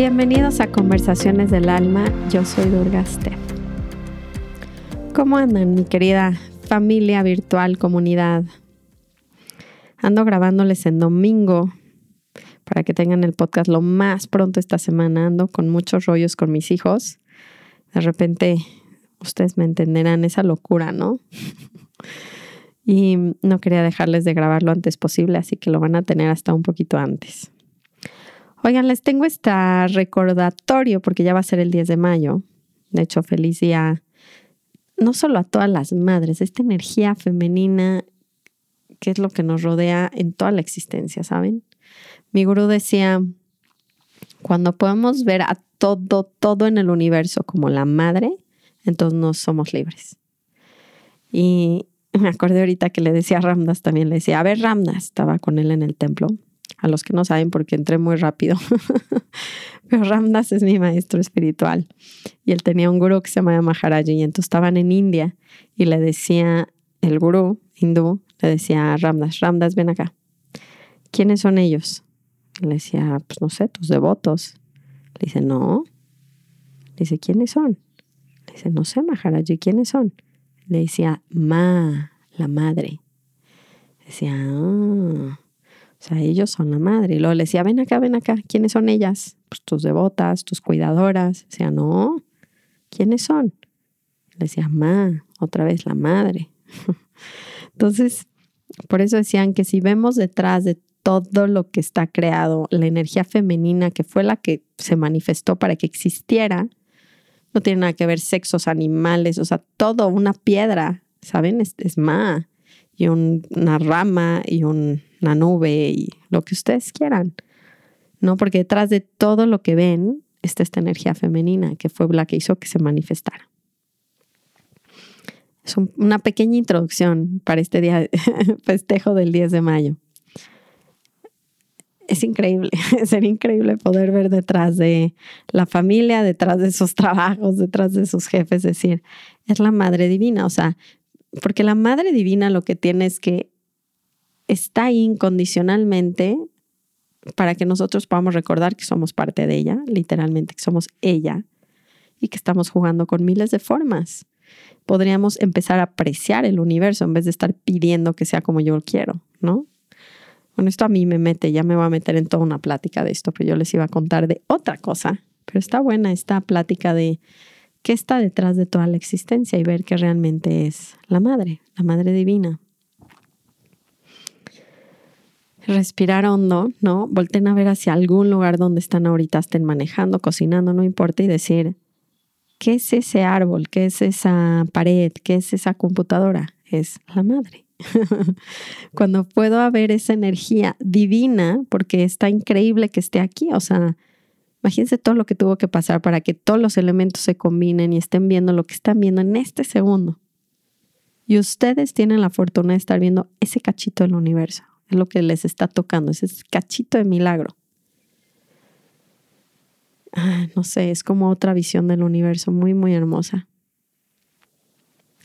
Bienvenidos a Conversaciones del Alma, yo soy Durga Steph. ¿Cómo andan mi querida familia virtual, comunidad? Ando grabándoles en domingo para que tengan el podcast lo más pronto esta semana. Ando con muchos rollos con mis hijos. De repente, ustedes me entenderán esa locura, ¿no? y no quería dejarles de grabar lo antes posible, así que lo van a tener hasta un poquito antes. Oigan, les tengo este recordatorio porque ya va a ser el 10 de mayo. De hecho, feliz día no solo a todas las madres, esta energía femenina que es lo que nos rodea en toda la existencia, ¿saben? Mi gurú decía, cuando podemos ver a todo, todo en el universo como la madre, entonces no somos libres. Y me acordé ahorita que le decía a Ramdas también, le decía, a ver Ramdas, estaba con él en el templo a los que no saben porque entré muy rápido. Pero Ramdas es mi maestro espiritual y él tenía un gurú que se llamaba Maharaji y entonces estaban en India y le decía el gurú hindú, le decía a Ramdas, Ramdas, ven acá. ¿Quiénes son ellos? Le decía, pues no sé, tus devotos. Le dice, no. Le dice, ¿quiénes son? Le dice, no sé, Maharaji, ¿quiénes son? Le decía, Ma, la madre. Le decía, ah. O sea, ellos son la madre. Y luego le decía, ven acá, ven acá. ¿Quiénes son ellas? Pues tus devotas, tus cuidadoras. Decía, no. ¿Quiénes son? Le decía, ma, otra vez la madre. Entonces, por eso decían que si vemos detrás de todo lo que está creado, la energía femenina que fue la que se manifestó para que existiera, no tiene nada que ver sexos, animales, o sea, todo, una piedra, ¿saben? Es, es ma, y una rama y un una nube y lo que ustedes quieran. ¿No? Porque detrás de todo lo que ven está esta energía femenina que fue la que hizo que se manifestara. Es una pequeña introducción para este día festejo del 10 de mayo. Es increíble, sería increíble poder ver detrás de la familia, detrás de sus trabajos, detrás de sus jefes, decir, es la Madre Divina, o sea, porque la Madre Divina lo que tiene es que está ahí incondicionalmente para que nosotros podamos recordar que somos parte de ella, literalmente, que somos ella y que estamos jugando con miles de formas. Podríamos empezar a apreciar el universo en vez de estar pidiendo que sea como yo quiero, ¿no? Bueno, esto a mí me mete, ya me voy a meter en toda una plática de esto, pero yo les iba a contar de otra cosa. Pero está buena esta plática de qué está detrás de toda la existencia y ver que realmente es la madre, la madre divina. respirar hondo, ¿no? Volten a ver hacia algún lugar donde están ahorita, estén manejando, cocinando, no importa, y decir, ¿qué es ese árbol? ¿Qué es esa pared? ¿Qué es esa computadora? Es la madre. Cuando puedo haber esa energía divina, porque está increíble que esté aquí, o sea, imagínense todo lo que tuvo que pasar para que todos los elementos se combinen y estén viendo lo que están viendo en este segundo. Y ustedes tienen la fortuna de estar viendo ese cachito del universo. Es lo que les está tocando, ese cachito de milagro. Ah, no sé, es como otra visión del universo muy, muy hermosa.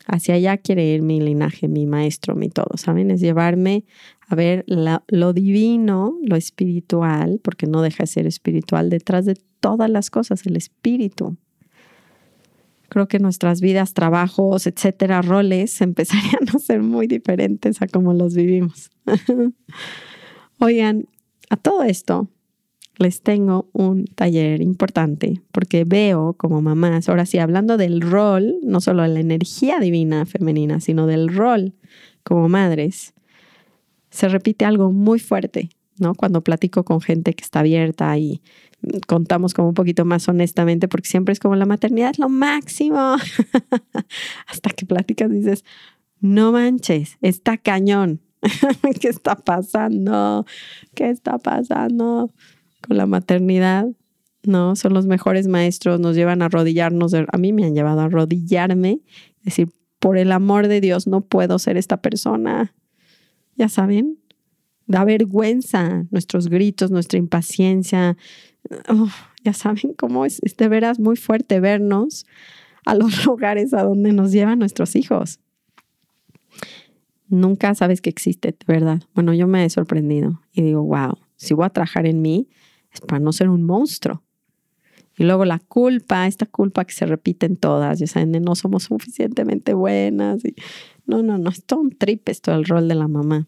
Hacia allá quiere ir mi linaje, mi maestro, mi todo, ¿saben? Es llevarme a ver lo divino, lo espiritual, porque no deja de ser espiritual, detrás de todas las cosas, el espíritu creo que nuestras vidas, trabajos, etcétera, roles empezarían a ser muy diferentes a como los vivimos. Oigan, a todo esto les tengo un taller importante porque veo como mamás, ahora sí, hablando del rol, no solo de la energía divina femenina, sino del rol como madres, se repite algo muy fuerte, ¿no? Cuando platico con gente que está abierta y contamos como un poquito más honestamente, porque siempre es como la maternidad es lo máximo. Hasta que platicas dices, no manches, está cañón. ¿Qué está pasando? ¿Qué está pasando con la maternidad? No, son los mejores maestros, nos llevan a arrodillarnos. A mí me han llevado a arrodillarme, decir, por el amor de Dios, no puedo ser esta persona. Ya saben, Da vergüenza nuestros gritos, nuestra impaciencia. ya saben cómo es, de veras muy fuerte vernos a los lugares a donde nos llevan nuestros hijos. Nunca sabes que existe, ¿verdad? Bueno, yo me he sorprendido y digo, wow, si voy a trabajar en mí es para no ser un monstruo. Y luego la culpa, esta culpa que se repite en todas, ya saben, no somos suficientemente buenas. Y, no, no, no, es todo un trip esto el rol de la mamá.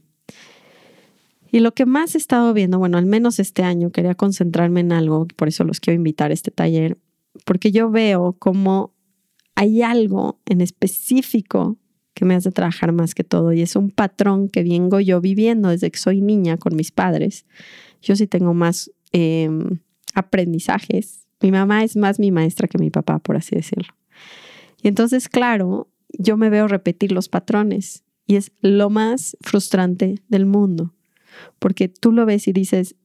Y lo que más he estado viendo, bueno, al menos este año, quería concentrarme en algo, por eso los quiero invitar a este taller, porque yo veo como hay algo en específico que me hace trabajar más que todo y es un patrón que vengo yo viviendo desde que soy niña con mis padres. Yo sí tengo más em, aprendizajes. Mi mamá es más mi maestra que mi papá, por así decirlo. Y entonces, claro, yo me veo repetir los patrones y es lo más frustrante del mundo, porque tú lo ves y dices,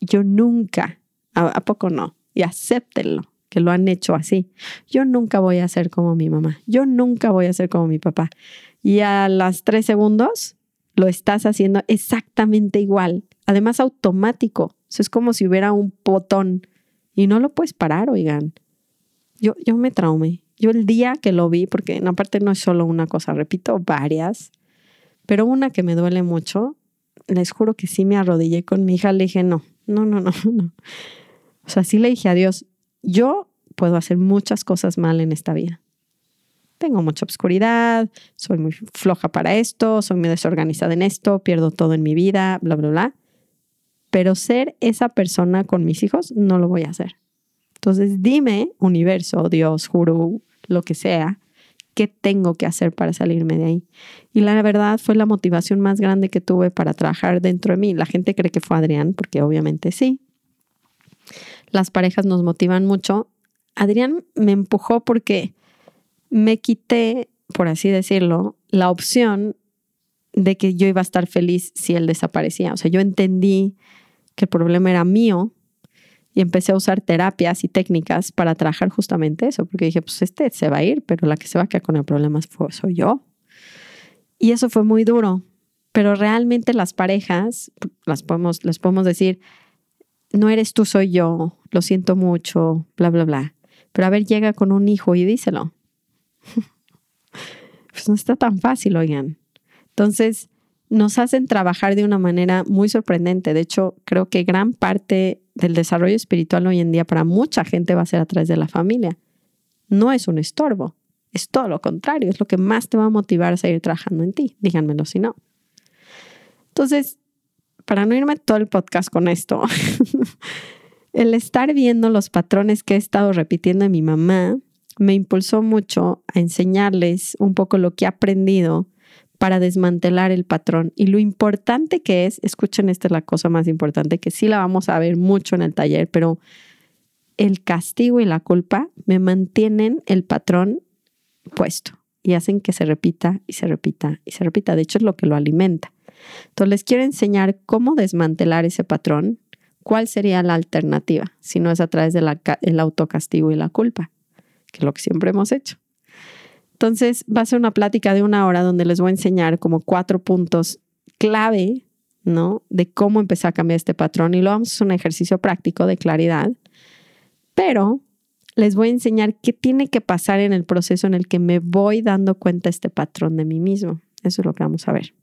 yo nunca, ¿a, poco no? Y acéptenlo que lo han hecho así. Yo nunca voy a ser como mi mamá, yo nunca voy a ser como mi papá. Y a las tres segundos lo estás haciendo exactamente igual, además automático. Es como si hubiera un botón y no lo puedes parar, oigan. Yo, yo me traumé. Yo el día que lo vi, porque en aparte no es solo una cosa, repito, varias, pero una que me duele mucho, les juro que sí me arrodillé con mi hija, le dije, no, no, no, no, no. O sea, sí le dije a Dios, yo puedo hacer muchas cosas mal en esta vida. Tengo mucha obscuridad, soy muy floja para esto, soy muy desorganizada en esto, pierdo todo en mi vida, bla, bla, bla. Pero ser esa persona con mis hijos no lo voy a hacer. Entonces dime, universo, Dios, juro, lo que sea, qué tengo que hacer para salirme de ahí. Y la verdad fue la motivación más grande que tuve para trabajar dentro de mí. La gente cree que fue Adrián, porque obviamente sí, las parejas nos motivan mucho. Adrián me empujó porque me quité, por así decirlo, la opción de que yo iba a estar feliz si él desaparecía. O sea, yo entendí que el problema era mío y empecé a usar terapias y técnicas para trabajar justamente eso, porque dije, pues este se va a ir, pero la que se va a quedar con el problema soy yo. Y eso fue muy duro, pero realmente las parejas, las podemos, les podemos decir, no eres tú, soy yo, lo siento mucho, bla, bla, bla. Pero a ver, llega con un hijo y díselo. pues no está tan fácil, oigan. Entonces, nos hacen trabajar de una manera muy sorprendente. De hecho, creo que gran parte del desarrollo espiritual hoy en día para mucha gente va a ser a través de la familia. No es un estorbo, es todo lo contrario, es lo que más te va a motivar a seguir trabajando en ti. Díganmelo si no. Entonces, para no irme todo el podcast con esto, el estar viendo los patrones que he estado repitiendo en mi mamá me impulsó mucho a enseñarles un poco lo que he aprendido para desmantelar el patrón. Y lo importante que es, escuchen, esta es la cosa más importante, que sí la vamos a ver mucho en el taller, pero el castigo y la culpa me mantienen el patrón puesto y hacen que se repita y se repita y se repita. De hecho, es lo que lo alimenta. Entonces, les quiero enseñar cómo desmantelar ese patrón. ¿Cuál sería la alternativa si no es a través del autocastigo y la culpa? Que es lo que siempre hemos hecho. Entonces, va a ser una plática de una hora donde les voy a enseñar como cuatro puntos clave, ¿no? De cómo empezar a cambiar este patrón. Y lo vamos a hacer un ejercicio práctico de claridad. Pero les voy a enseñar qué tiene que pasar en el proceso en el que me voy dando cuenta este patrón de mí mismo. Eso es lo que vamos a ver.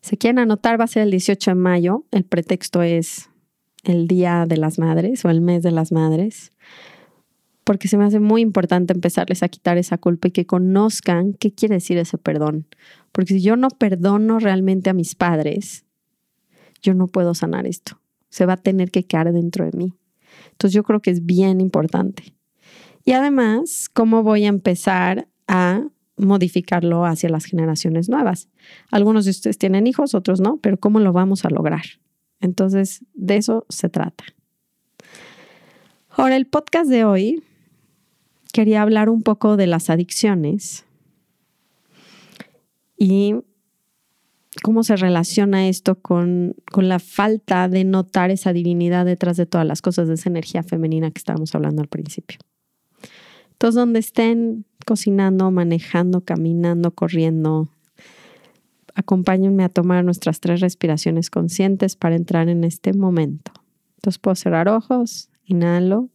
Si quieren anotar, va a ser el 18 de mayo. El pretexto es el Día de las Madres o el mes de las Madres, porque se me hace muy importante empezarles a quitar esa culpa y que conozcan qué quiere decir ese perdón. Porque si yo no perdono realmente a mis padres, yo no puedo sanar esto. Se va a tener que quedar dentro de mí. Entonces yo creo que es bien importante. Y además, ¿cómo voy a empezar a modificarlo hacia las generaciones nuevas. Algunos de ustedes tienen hijos, otros no, pero ¿cómo lo vamos a lograr? Entonces, de eso se trata. Ahora, el podcast de hoy quería hablar un poco de las adicciones y cómo se relaciona esto con, con, la falta de notar esa divinidad detrás de todas las cosas, de esa energía femenina que estábamos hablando al principio. Entonces, donde estén cocinando, manejando, caminando, corriendo, acompáñenme a tomar nuestras tres respiraciones conscientes para entrar en este momento. Entonces puedo cerrar ojos, inhalo,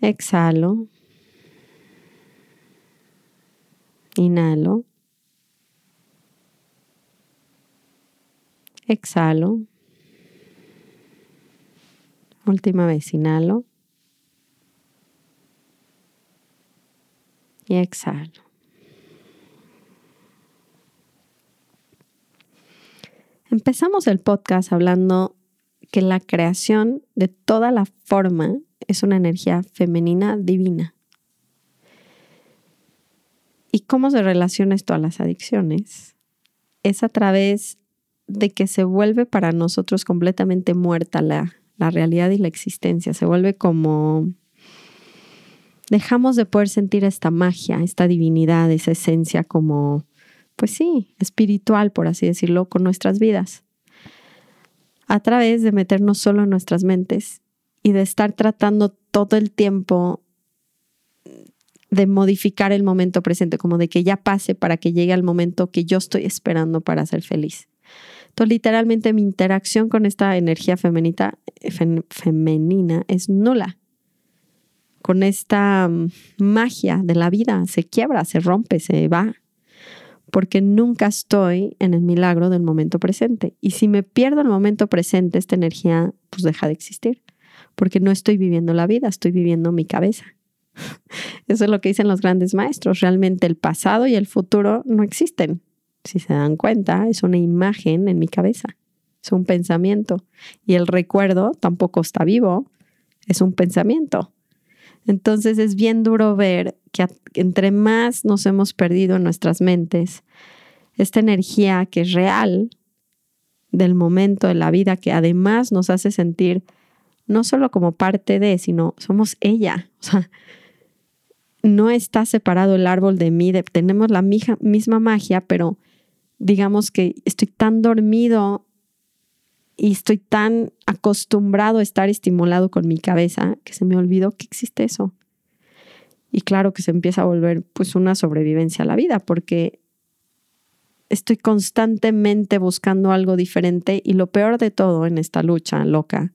exhalo, inhalo, exhalo, última vez, inhalo. Y exhalo. Empezamos el podcast hablando que la creación de toda la forma es una energía femenina divina. ¿Y cómo se relaciona esto a las adicciones? Es a través de que se vuelve para nosotros completamente muerta la, la realidad y la existencia. Se vuelve como... Dejamos de poder sentir esta magia, esta divinidad, esa esencia como pues sí, espiritual, por así decirlo, con nuestras vidas. A través de meternos solo en nuestras mentes y de estar tratando todo el tiempo de modificar el momento presente, como de que ya pase para que llegue al momento que yo estoy esperando para ser feliz. Entonces, literalmente mi interacción con esta energía femenita, femenina es nula. Con esta mm, magia de la vida se quiebra, se rompe, se va porque nunca estoy en el milagro del momento presente. Y si me pierdo el momento presente, esta energía pues deja de existir, porque no estoy viviendo la vida, estoy viviendo mi cabeza. Eso es lo que dicen los grandes maestros. Realmente el pasado y el futuro no existen. Si se dan cuenta, es una imagen en mi cabeza, es un pensamiento. Y el recuerdo tampoco está vivo, es un pensamiento. Entonces es bien duro ver que entre más nos hemos perdido en nuestras mentes, esta energía que es real del momento de la vida, que además nos hace sentir no solo como parte de, sino somos ella. O sea, no está separado el árbol de mí, tenemos la misma magia, pero digamos que estoy tan dormido y estoy tan acostumbrado a estar estimulado con mi cabeza que se me olvidó que existe eso. Y claro que se empieza a volver pues una sobrevivencia a la vida porque estoy constantemente buscando algo diferente y lo peor de todo en esta lucha loca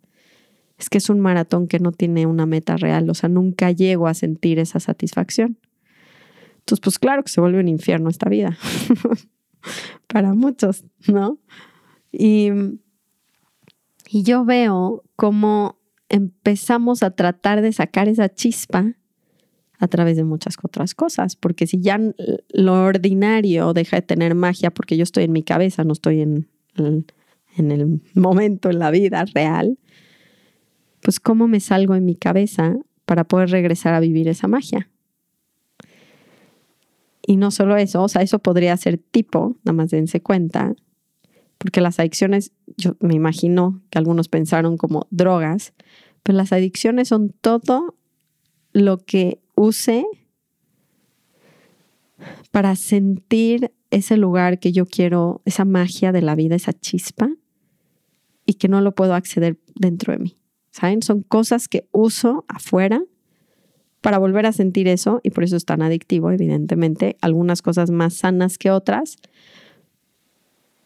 es que es un maratón que no tiene una meta real, o sea, nunca llego a sentir esa satisfacción. Entonces, pues claro que se vuelve un infierno esta vida, para muchos, ¿no? Y y yo veo cómo empezamos a tratar de sacar esa chispa a través de muchas otras cosas, porque si ya lo ordinario deja de tener magia porque yo estoy en mi cabeza, no estoy en el, en el momento, en la vida real, pues cómo me salgo en mi cabeza para poder regresar a vivir esa magia. Y no solo eso, o sea, eso podría ser tipo, nada más dense cuenta, porque las adicciones, yo me imagino que algunos pensaron como drogas, pero las adicciones son todo lo que use para sentir ese lugar que yo quiero, esa magia de la vida, esa chispa, y que no lo puedo acceder dentro de mí. ¿Saben? Son cosas que uso afuera para volver a sentir eso y por eso es tan adictivo, evidentemente. Algunas cosas más sanas que otras,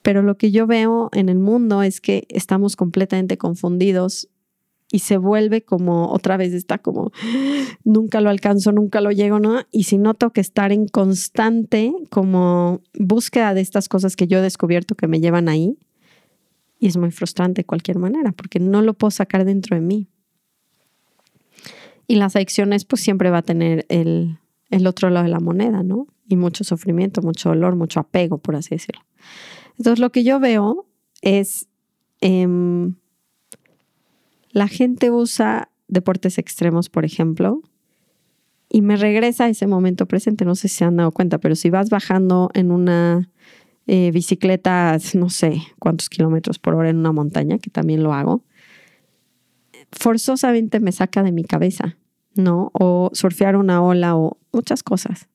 pero lo que yo veo en el mundo es que estamos completamente confundidos y se vuelve como otra vez está como nunca lo alcanzo, nunca lo llego, ¿no? Y si noto que estar en constante como búsqueda de estas cosas que yo he descubierto que me llevan ahí y es muy frustrante de cualquier manera porque no lo puedo sacar dentro de mí. Y las adicciones pues siempre va a tener el, el otro lado de la moneda, ¿no? Y mucho sufrimiento, mucho dolor, mucho apego, por así decirlo. Entonces lo que yo veo es em, la gente usa deportes extremos, por ejemplo, y me regresa a ese momento presente. No sé si se han dado cuenta, pero si vas bajando en una eh, bicicleta, no sé cuántos kilómetros por hora en una montaña, que también lo hago, forzosamente me saca de mi cabeza, ¿no? O surfear una ola o muchas cosas.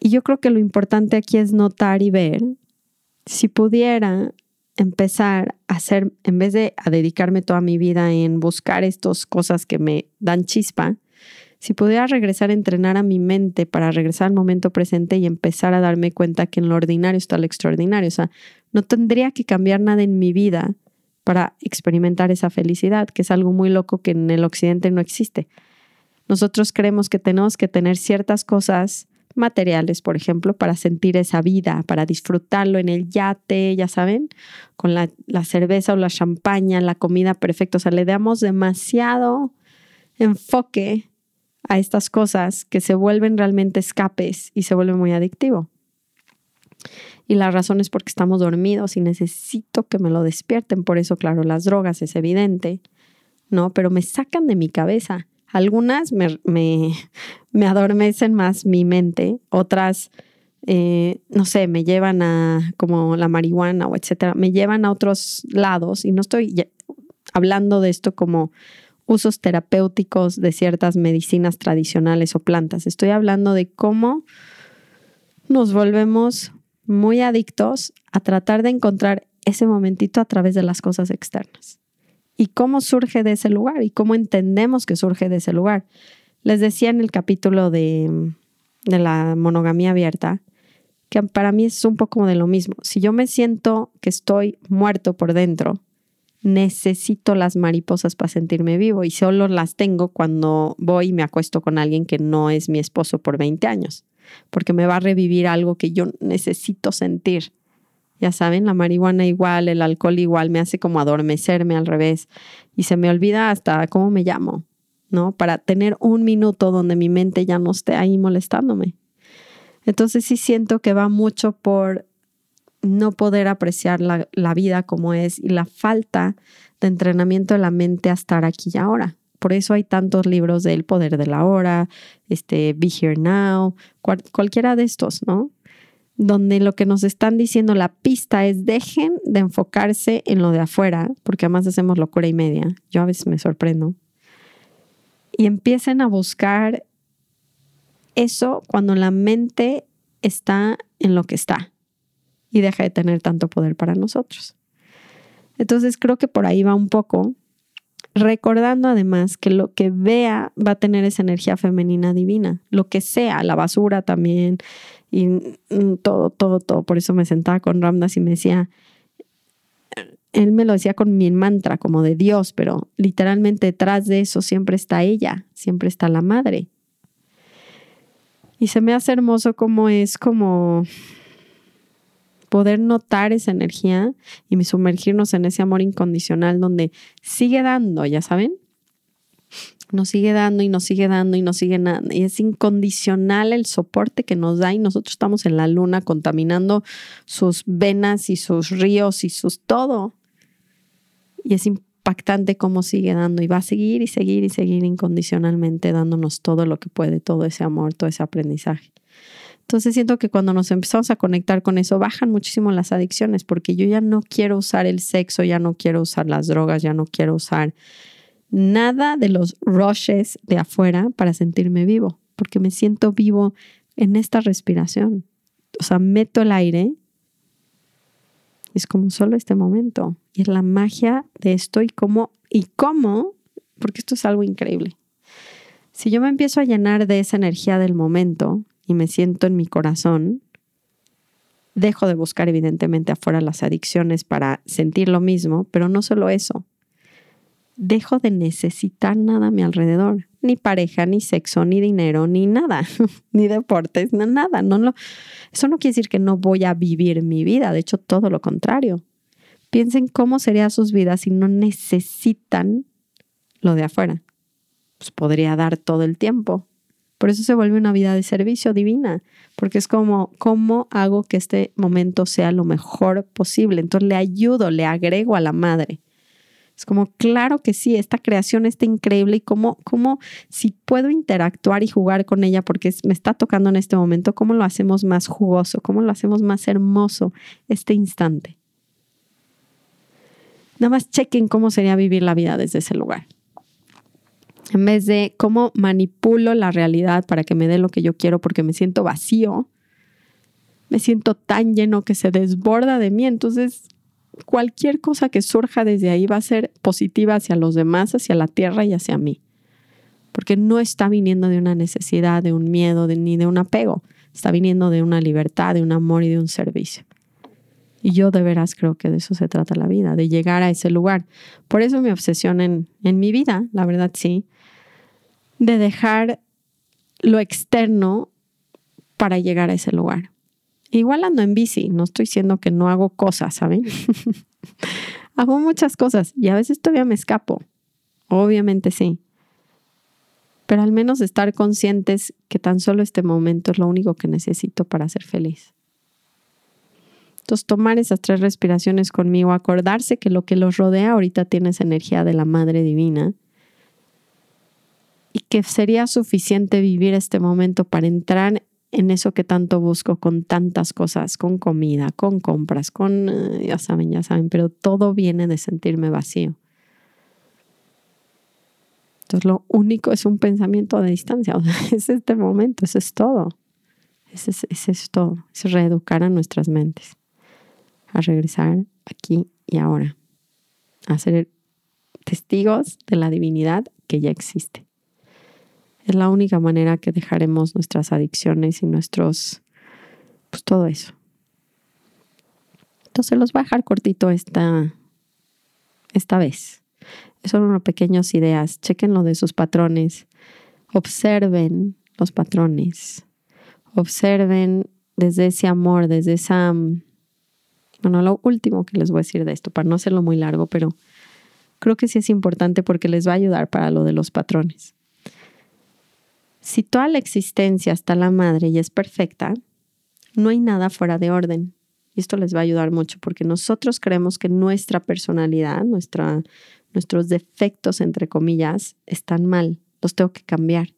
Y yo creo que lo importante aquí es notar y ver si pudiera empezar a hacer, en vez de a dedicarme toda mi vida en buscar estas cosas que me dan chispa, Si pudiera regresar a entrenar a mi mente para regresar al momento presente y empezar a darme cuenta que en lo ordinario está lo extraordinario, o sea, no tendría que cambiar nada en mi vida para experimentar esa felicidad, que es algo muy loco que en el occidente no existe. Nosotros creemos que tenemos que tener ciertas cosas materiales, por ejemplo, para sentir esa vida, para disfrutarlo en el yate, ya saben, con la, cerveza o la champaña, la comida perfecta. O sea, le damos demasiado enfoque a estas cosas que se vuelven realmente escapes y se vuelve muy adictivo. Y la razón es porque estamos dormidos y necesito que me lo despierten. Por eso, claro, las drogas es evidente, ¿no? Pero me sacan de mi cabeza. Algunas me, me, adormecen más mi mente, otras, eh, no sé, me llevan a como la marihuana o etcétera, me llevan a otros lados y no estoy hablando de esto como usos terapéuticos de ciertas medicinas tradicionales o plantas. Estoy hablando de cómo nos volvemos muy adictos a tratar de encontrar ese momentito a través de las cosas externas. ¿Y cómo surge de ese lugar? ¿Y cómo entendemos que surge de ese lugar? Les decía en el capítulo de, de la monogamía abierta que para mí es un poco de lo mismo. Si yo me siento que estoy muerto por dentro, necesito las mariposas para sentirme vivo y solo las tengo cuando voy y me acuesto con alguien que no es mi esposo por 20 años porque me va a revivir algo que yo necesito sentir. Ya saben, la marihuana igual, el alcohol igual, me hace como adormecerme al revés y se me olvida hasta cómo me llamo, ¿no? Para tener un minuto donde mi mente ya no esté ahí molestándome. Entonces sí siento que va mucho por no poder apreciar la, la vida como es y la falta de entrenamiento de la mente a estar aquí y ahora. Por eso hay tantos libros del poder de la hora, este, Be Here Now, cualquiera de estos, ¿no? Donde lo que nos están diciendo la pista es dejen de enfocarse en lo de afuera, porque además hacemos locura y media. Yo a veces me sorprendo. Y empiecen a buscar eso cuando la mente está en lo que está y deja de tener tanto poder para nosotros. Entonces creo que por ahí va un poco recordando además que lo que vea va a tener esa energía femenina divina, lo que sea, la basura también y mm, todo, todo, todo. Por eso me sentaba con Ramdas y me decía, él me lo decía con mi mantra como de Dios, pero literalmente detrás de eso siempre está ella, siempre está la madre. Y se me hace hermoso como es como poder notar esa energía y sumergirnos en ese amor incondicional donde sigue dando, ya saben, nos sigue dando y nos sigue dando y nos sigue dando. Y es incondicional el soporte que nos da y nosotros estamos en la luna contaminando sus venas y sus ríos y sus todo. Y es impactante cómo sigue dando y va a seguir y seguir y seguir incondicionalmente dándonos todo lo que puede, todo ese amor, todo ese aprendizaje. Entonces siento que cuando nos empezamos a conectar con eso, bajan muchísimo las adicciones, porque yo ya no quiero usar el sexo, ya no quiero usar las drogas, ya no quiero usar nada de los rushes de afuera para sentirme vivo, porque me siento vivo en esta respiración. O sea, meto el aire, es como solo este momento, y es la magia de esto y cómo, y cómo, porque esto es algo increíble. Si yo me empiezo a llenar de esa energía del momento, y me siento en mi corazón, dejo de buscar evidentemente afuera las adicciones para sentir lo mismo, pero no solo eso. Dejo de necesitar nada a mi alrededor, ni pareja, ni sexo, ni dinero, ni nada, ni deportes, nada. No lo, eso no quiere decir que no voy a vivir mi vida, de hecho todo lo contrario. Piensen cómo serían sus vidas si no necesitan lo de afuera. Pues podría dar todo el tiempo, por eso se vuelve una vida de servicio divina, porque es como, ¿cómo hago que este momento sea lo mejor posible? Entonces le ayudo, le agrego a la madre. Es como, claro que sí, esta creación está increíble y cómo, cómo si puedo interactuar y jugar con ella porque me está tocando en este momento, cómo lo hacemos más jugoso, cómo lo hacemos más hermoso este instante. Nada más chequen cómo sería vivir la vida desde ese lugar en vez de cómo manipulo la realidad para que me dé lo que yo quiero porque me siento vacío, me siento tan lleno que se desborda de mí. Entonces, cualquier cosa que surja desde ahí va a ser positiva hacia los demás, hacia la tierra y hacia mí. porque no está viniendo de una necesidad, de un miedo, ni de un apego, está viniendo de una libertad, de un amor y de un servicio. Y yo de veras creo que de eso se trata la vida, de llegar a ese lugar. Por eso mi obsesión en, en mi vida, la verdad sí, de dejar lo externo para llegar a ese lugar. Igual ando en bici, no estoy diciendo que no hago cosas, ¿saben? hago muchas cosas y a veces todavía me escapo. Obviamente sí. Pero al menos estar conscientes que tan solo este momento es lo único que necesito para ser feliz. Entonces, tomar esas tres respiraciones conmigo, acordarse que lo que los rodea ahorita tiene esa energía de la Madre Divina y que sería suficiente vivir este momento para entrar en eso que tanto busco con tantas cosas, con comida, con compras, con, eh, ya saben, ya saben, pero todo viene de sentirme vacío. Entonces lo único es un pensamiento de distancia, es este momento, eso es todo. Ese es, es todo, es reeducar a nuestras mentes, a regresar aquí y ahora, a ser testigos de la divinidad que ya existe. Es la única manera que dejaremos nuestras adicciones y nuestros, pues todo eso. Entonces los voy a dejar cortito esta, esta vez. Son unas pequeñas ideas. Chequen lo de sus patrones. Observen los patrones. Observen desde ese amor, desde esa... Bueno, lo último que les voy a decir de esto, para no hacerlo muy largo, pero creo que sí es importante porque les va a ayudar para lo de los patrones. Si toda la existencia está la madre y es perfecta, no hay nada fuera de orden. Y esto les va a ayudar mucho porque nosotros creemos que nuestra personalidad, nuestros defectos, entre comillas, están mal. Los tengo que cambiar.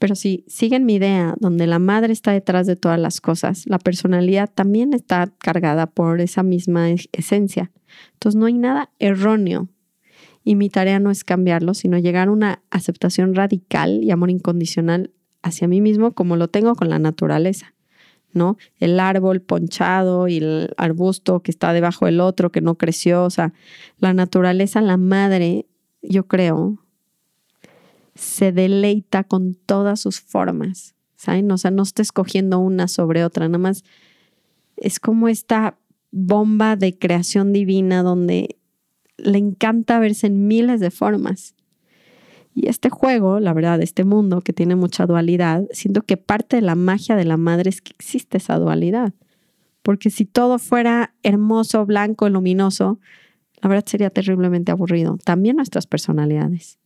Pero si siguen mi idea, donde la madre está detrás de todas las cosas, la personalidad también está cargada por esa misma esencia. Entonces no hay nada erróneo y mi tarea no es cambiarlo, sino llegar a una aceptación radical y amor incondicional hacia mí mismo como lo tengo con la naturaleza. ¿no? El árbol ponchado y el arbusto que está debajo del otro que no creció, o sea, la naturaleza, la madre, yo creo, se deleita con todas sus formas, ¿saben? O sea, no está escogiendo una sobre otra, nada más es como esta bomba de creación divina donde le encanta verse en miles de formas. Y este juego, la verdad, este mundo que tiene mucha dualidad, siento que parte de la magia de la madre es que existe esa dualidad. Porque si todo fuera hermoso, blanco, luminoso, la verdad sería terriblemente aburrido. También nuestras personalidades.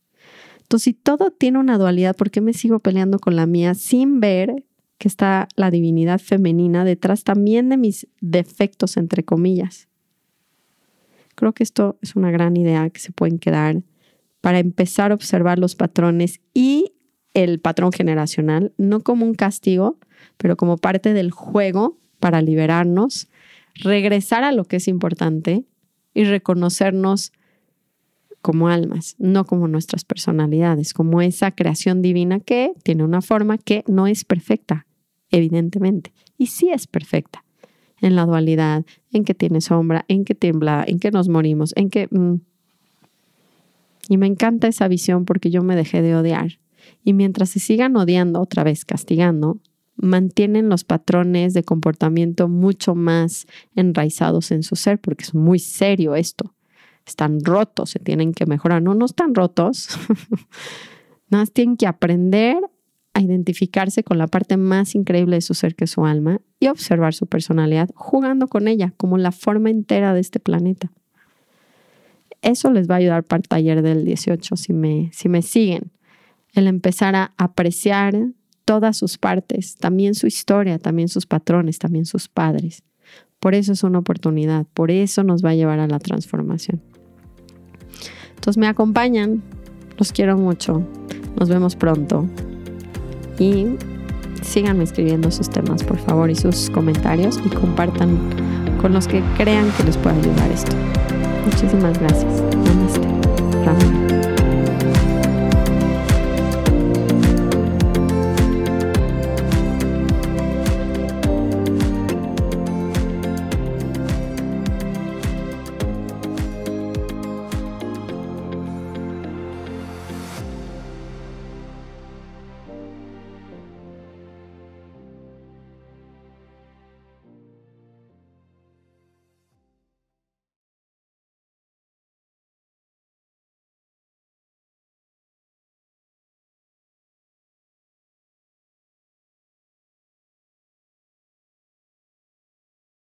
Entonces, si todo tiene una dualidad, ¿por qué me sigo peleando con la mía sin ver que está la divinidad femenina detrás también de mis defectos, entre comillas? Creo que esto es una gran idea que se pueden quedar para empezar a observar los patrones y el patrón generacional, no como un castigo, pero como parte del juego para liberarnos, regresar a lo que es importante y reconocernos como almas, no como nuestras personalidades, como esa creación divina que tiene una forma que no es perfecta, evidentemente, y sí es perfecta, en la dualidad, en que tiene sombra, en que tiembla, en que nos morimos, en que... Mm. Y me encanta esa visión porque yo me dejé de odiar. Y mientras se sigan odiando, otra vez castigando, mantienen los patrones de comportamiento mucho más enraizados en su ser, porque es muy serio esto. Están rotos, se tienen que mejorar. No, no están rotos. Nada más tienen que aprender a identificarse con la parte más increíble de su ser que es su alma y observar su personalidad jugando con ella como la forma entera de este planeta. Eso les va a ayudar para el taller del 18 si me, si me siguen. El empezar a apreciar todas sus partes, también su historia, también sus patrones, también sus padres. Por eso es una oportunidad, por eso nos va a llevar a la transformación. Entonces me acompañan, los quiero mucho, nos vemos pronto y síganme escribiendo sus temas, por favor, y sus comentarios y compartan con los que crean que les pueda ayudar esto. Muchísimas gracias. Namaste.